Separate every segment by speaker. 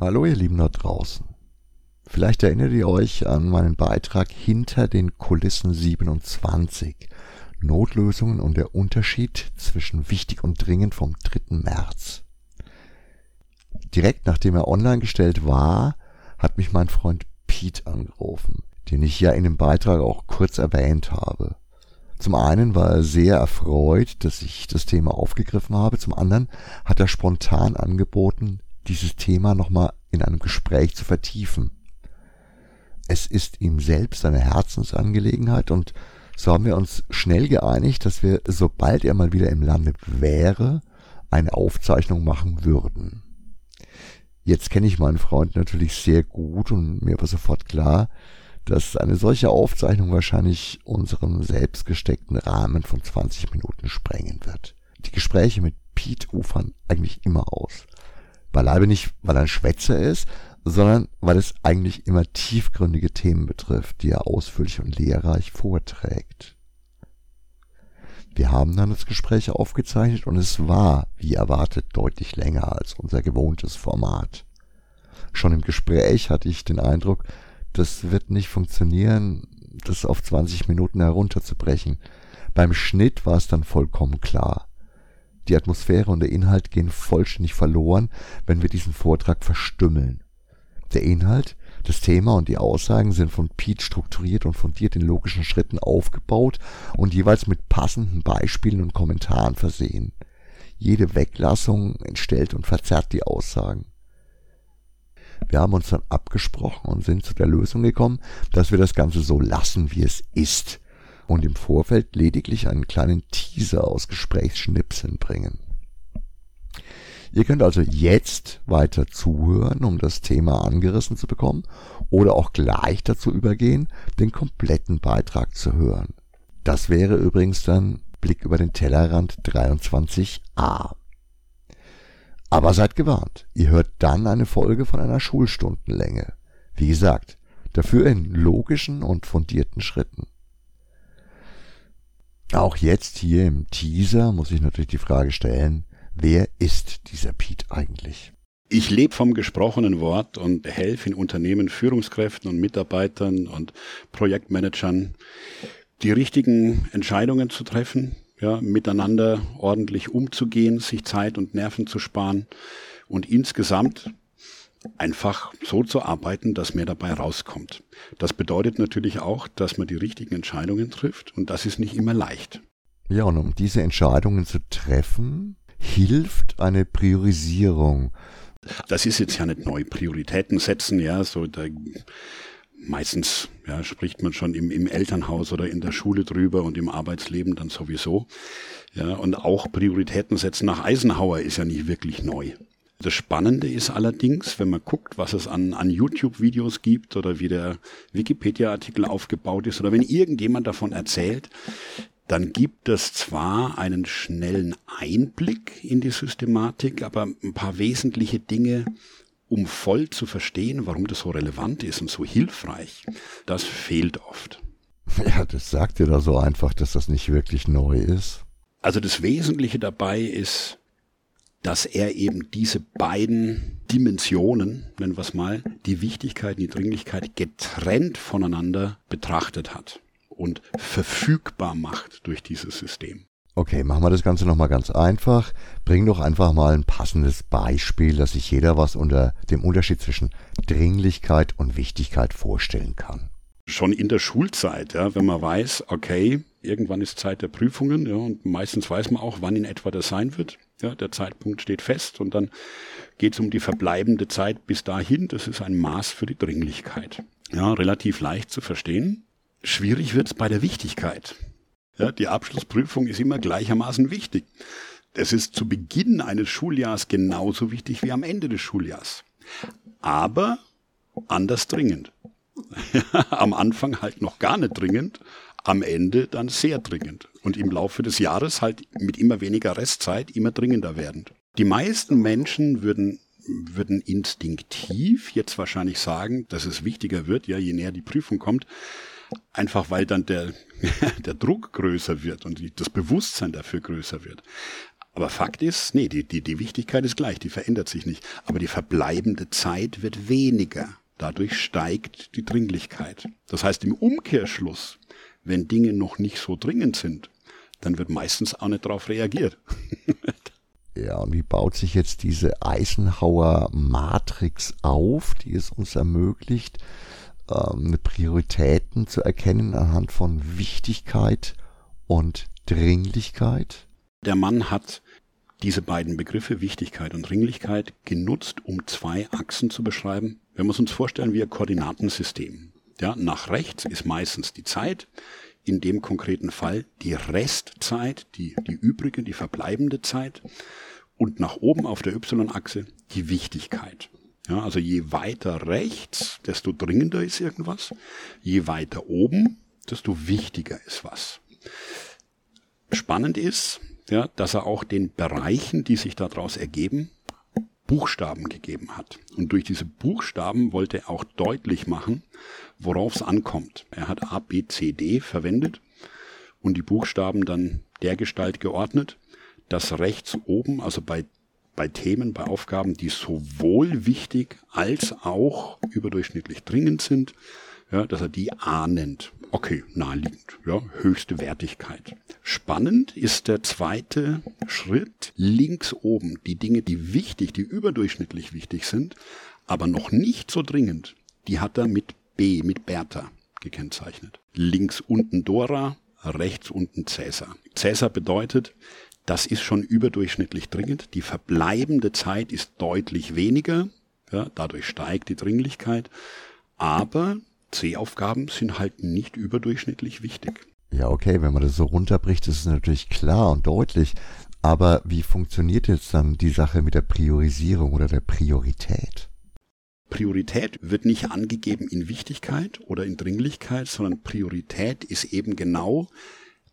Speaker 1: Hallo ihr Lieben da draußen. Vielleicht erinnert ihr euch an meinen Beitrag Hinter den Kulissen 27. Notlösungen und der Unterschied zwischen wichtig und dringend vom 3. März. Direkt nachdem er online gestellt war, hat mich mein Freund Pete angerufen, den ich ja in dem Beitrag auch kurz erwähnt habe. Zum einen war er sehr erfreut, dass ich das Thema aufgegriffen habe, zum anderen hat er spontan angeboten, dieses Thema nochmal in einem Gespräch zu vertiefen. Es ist ihm selbst eine Herzensangelegenheit und so haben wir uns schnell geeinigt, dass wir, sobald er mal wieder im Lande wäre, eine Aufzeichnung machen würden. Jetzt kenne ich meinen Freund natürlich sehr gut und mir war sofort klar, dass eine solche Aufzeichnung wahrscheinlich unseren selbst gesteckten Rahmen von 20 Minuten sprengen wird. Die Gespräche mit Pete ufern eigentlich immer aus. Beileibe nicht, weil er ein Schwätzer ist, sondern weil es eigentlich immer tiefgründige Themen betrifft, die er ausführlich und lehrreich vorträgt. Wir haben dann das Gespräch aufgezeichnet und es war, wie erwartet, deutlich länger als unser gewohntes Format. Schon im Gespräch hatte ich den Eindruck, das wird nicht funktionieren, das auf 20 Minuten herunterzubrechen. Beim Schnitt war es dann vollkommen klar. Die Atmosphäre und der Inhalt gehen vollständig verloren, wenn wir diesen Vortrag verstümmeln. Der Inhalt, das Thema und die Aussagen sind von Pete strukturiert und fundiert in logischen Schritten aufgebaut und jeweils mit passenden Beispielen und Kommentaren versehen. Jede Weglassung entstellt und verzerrt die Aussagen. Wir haben uns dann abgesprochen und sind zu der Lösung gekommen, dass wir das Ganze so lassen, wie es ist und im Vorfeld lediglich einen kleinen Teaser aus Gesprächsschnipseln bringen. Ihr könnt also jetzt weiter zuhören, um das Thema angerissen zu bekommen, oder auch gleich dazu übergehen, den kompletten Beitrag zu hören. Das wäre übrigens dann Blick über den Tellerrand 23a. Aber seid gewarnt, ihr hört dann eine Folge von einer Schulstundenlänge. Wie gesagt, dafür in logischen und fundierten Schritten. Auch jetzt hier im Teaser muss ich natürlich die Frage stellen, wer ist dieser Pete eigentlich?
Speaker 2: Ich lebe vom gesprochenen Wort und helfe in Unternehmen Führungskräften und Mitarbeitern und Projektmanagern, die richtigen Entscheidungen zu treffen, ja, miteinander ordentlich umzugehen, sich Zeit und Nerven zu sparen und insgesamt einfach so zu arbeiten, dass mehr dabei rauskommt. Das bedeutet natürlich auch, dass man die richtigen Entscheidungen trifft und das ist nicht immer leicht.
Speaker 1: Ja, und um diese Entscheidungen zu treffen, hilft eine Priorisierung.
Speaker 2: Das ist jetzt ja nicht neu. Prioritäten setzen, ja, so da, meistens ja, spricht man schon im, im Elternhaus oder in der Schule drüber und im Arbeitsleben dann sowieso. Ja, und auch Prioritäten setzen nach Eisenhower ist ja nicht wirklich neu. Das Spannende ist allerdings, wenn man guckt, was es an, an YouTube-Videos gibt oder wie der Wikipedia-Artikel aufgebaut ist oder wenn irgendjemand davon erzählt, dann gibt es zwar einen schnellen Einblick in die Systematik, aber ein paar wesentliche Dinge, um voll zu verstehen, warum das so relevant ist und so hilfreich, das fehlt oft.
Speaker 1: Ja, das sagt ihr da so einfach, dass das nicht wirklich neu ist.
Speaker 2: Also das Wesentliche dabei ist, dass er eben diese beiden Dimensionen, nennen wir es mal, die Wichtigkeit und die Dringlichkeit getrennt voneinander betrachtet hat und verfügbar macht durch dieses System.
Speaker 1: Okay, machen wir das Ganze nochmal ganz einfach. Bring doch einfach mal ein passendes Beispiel, dass sich jeder was unter dem Unterschied zwischen Dringlichkeit und Wichtigkeit vorstellen kann.
Speaker 2: Schon in der Schulzeit, ja, wenn man weiß, okay, irgendwann ist Zeit der Prüfungen, ja, und meistens weiß man auch, wann in etwa das sein wird. Ja, der Zeitpunkt steht fest und dann geht es um die verbleibende Zeit bis dahin. Das ist ein Maß für die Dringlichkeit. Ja, relativ leicht zu verstehen. Schwierig wird es bei der Wichtigkeit. Ja, die Abschlussprüfung ist immer gleichermaßen wichtig. Es ist zu Beginn eines Schuljahrs genauso wichtig wie am Ende des Schuljahrs. Aber anders dringend. am Anfang halt noch gar nicht dringend, am Ende dann sehr dringend und im Laufe des Jahres halt mit immer weniger Restzeit immer dringender werdend. Die meisten Menschen würden würden instinktiv jetzt wahrscheinlich sagen, dass es wichtiger wird, ja, je näher die Prüfung kommt, einfach weil dann der, der Druck größer wird und die, das Bewusstsein dafür größer wird. Aber Fakt ist, nee, die, die, die Wichtigkeit ist gleich, die verändert sich nicht. Aber die verbleibende Zeit wird weniger. Dadurch steigt die Dringlichkeit. Das heißt im Umkehrschluss, wenn Dinge noch nicht so dringend sind, dann wird meistens auch nicht darauf reagiert.
Speaker 1: ja, und wie baut sich jetzt diese Eisenhower Matrix auf, die es uns ermöglicht, ähm, Prioritäten zu erkennen anhand von Wichtigkeit und Dringlichkeit?
Speaker 2: Der Mann hat diese beiden Begriffe Wichtigkeit und Dringlichkeit genutzt, um zwei Achsen zu beschreiben. Wenn wir uns vorstellen wie ein Koordinatensystem. Ja, nach rechts ist meistens die Zeit, in dem konkreten Fall die Restzeit, die, die übrige, die verbleibende Zeit und nach oben auf der Y-Achse die Wichtigkeit. Ja, also je weiter rechts, desto dringender ist irgendwas. Je weiter oben, desto wichtiger ist was. Spannend ist, ja, dass er auch den Bereichen, die sich daraus ergeben, Buchstaben gegeben hat. Und durch diese Buchstaben wollte er auch deutlich machen, worauf es ankommt. Er hat A, B, C, D verwendet und die Buchstaben dann dergestalt geordnet, dass rechts oben, also bei, bei Themen, bei Aufgaben, die sowohl wichtig als auch überdurchschnittlich dringend sind, ja, dass er die A nennt. Okay, naheliegend, ja, höchste Wertigkeit. Spannend ist der zweite Schritt links oben. Die Dinge, die wichtig, die überdurchschnittlich wichtig sind, aber noch nicht so dringend, die hat er mit B, mit Bertha gekennzeichnet. Links unten Dora, rechts unten Cäsar. Cäsar bedeutet, das ist schon überdurchschnittlich dringend. Die verbleibende Zeit ist deutlich weniger. Ja, dadurch steigt die Dringlichkeit. Aber C-Aufgaben sind halt nicht überdurchschnittlich wichtig.
Speaker 1: Ja, okay, wenn man das so runterbricht, ist es natürlich klar und deutlich. Aber wie funktioniert jetzt dann die Sache mit der Priorisierung oder der Priorität?
Speaker 2: Priorität wird nicht angegeben in Wichtigkeit oder in Dringlichkeit, sondern Priorität ist eben genau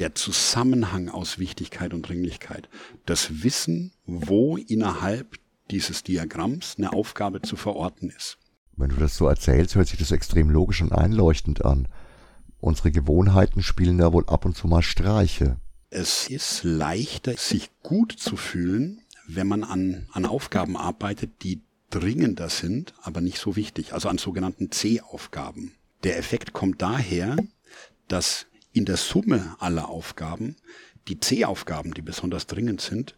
Speaker 2: der Zusammenhang aus Wichtigkeit und Dringlichkeit. Das Wissen, wo innerhalb dieses Diagramms eine Aufgabe zu verorten ist.
Speaker 1: Wenn du das so erzählst, hört sich das extrem logisch und einleuchtend an. Unsere Gewohnheiten spielen da wohl ab und zu mal Streiche.
Speaker 2: Es ist leichter, sich gut zu fühlen, wenn man an, an Aufgaben arbeitet, die dringender sind, aber nicht so wichtig, also an sogenannten C-Aufgaben. Der Effekt kommt daher, dass in der Summe aller Aufgaben die C-Aufgaben, die besonders dringend sind,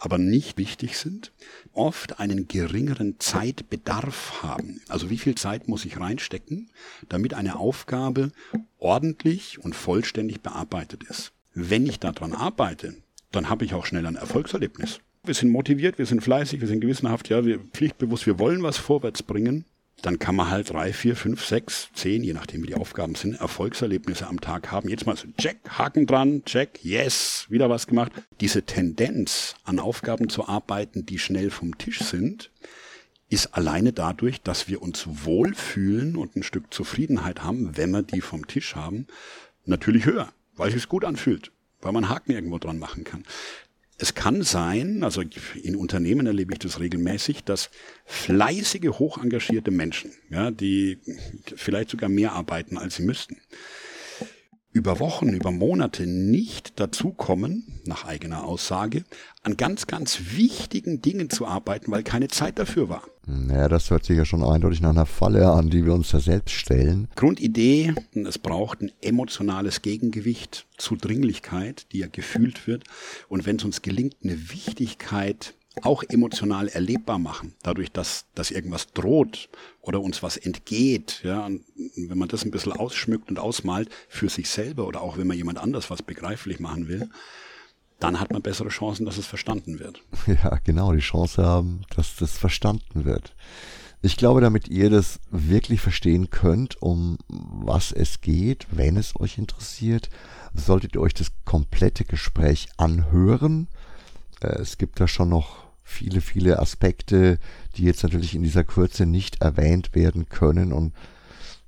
Speaker 2: aber nicht wichtig sind, oft einen geringeren Zeitbedarf haben. Also wie viel Zeit muss ich reinstecken, damit eine Aufgabe ordentlich und vollständig bearbeitet ist. Wenn ich daran arbeite, dann habe ich auch schnell ein Erfolgserlebnis. Wir sind motiviert, wir sind fleißig, wir sind gewissenhaft, ja, wir pflichtbewusst, wir wollen was vorwärts bringen dann kann man halt drei, vier, fünf, sechs, zehn, je nachdem wie die Aufgaben sind, Erfolgserlebnisse am Tag haben. Jetzt mal so, check, Haken dran, check, yes, wieder was gemacht. Diese Tendenz, an Aufgaben zu arbeiten, die schnell vom Tisch sind, ist alleine dadurch, dass wir uns wohlfühlen und ein Stück Zufriedenheit haben, wenn wir die vom Tisch haben, natürlich höher, weil es sich gut anfühlt, weil man Haken irgendwo dran machen kann. Es kann sein, also in Unternehmen erlebe ich das regelmäßig, dass fleißige, hoch engagierte Menschen, ja, die vielleicht sogar mehr arbeiten, als sie müssten, über Wochen, über Monate nicht dazukommen, nach eigener Aussage, an ganz, ganz wichtigen Dingen zu arbeiten, weil keine Zeit dafür war.
Speaker 1: Naja, das hört sich ja schon eindeutig nach einer Falle an, die wir uns da selbst stellen.
Speaker 2: Grundidee, es braucht ein emotionales Gegengewicht zu Dringlichkeit, die ja gefühlt wird. Und wenn es uns gelingt, eine Wichtigkeit auch emotional erlebbar machen, dadurch, dass, dass irgendwas droht oder uns was entgeht, ja, und wenn man das ein bisschen ausschmückt und ausmalt für sich selber oder auch wenn man jemand anders was begreiflich machen will, dann hat man bessere Chancen, dass es verstanden wird.
Speaker 1: Ja, genau, die Chance haben, dass das verstanden wird. Ich glaube, damit ihr das wirklich verstehen könnt, um was es geht, wenn es euch interessiert, solltet ihr euch das komplette Gespräch anhören. Äh, es gibt da schon noch viele, viele Aspekte, die jetzt natürlich in dieser Kürze nicht erwähnt werden können. Und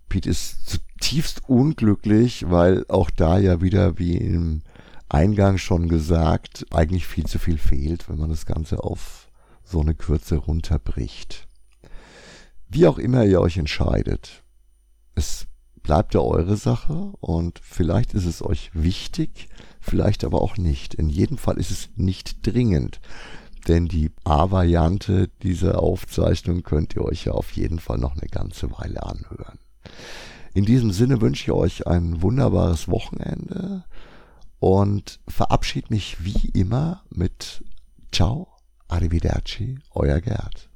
Speaker 1: Pete ist zutiefst unglücklich, weil auch da ja wieder, wie im Eingang schon gesagt, eigentlich viel zu viel fehlt, wenn man das Ganze auf so eine Kürze runterbricht. Wie auch immer ihr euch entscheidet, es bleibt ja eure Sache und vielleicht ist es euch wichtig, vielleicht aber auch nicht. In jedem Fall ist es nicht dringend, denn die A-Variante dieser Aufzeichnung könnt ihr euch ja auf jeden Fall noch eine ganze Weile anhören. In diesem Sinne wünsche ich euch ein wunderbares Wochenende und verabschiede mich wie immer mit Ciao, Arrivederci, euer Gerd.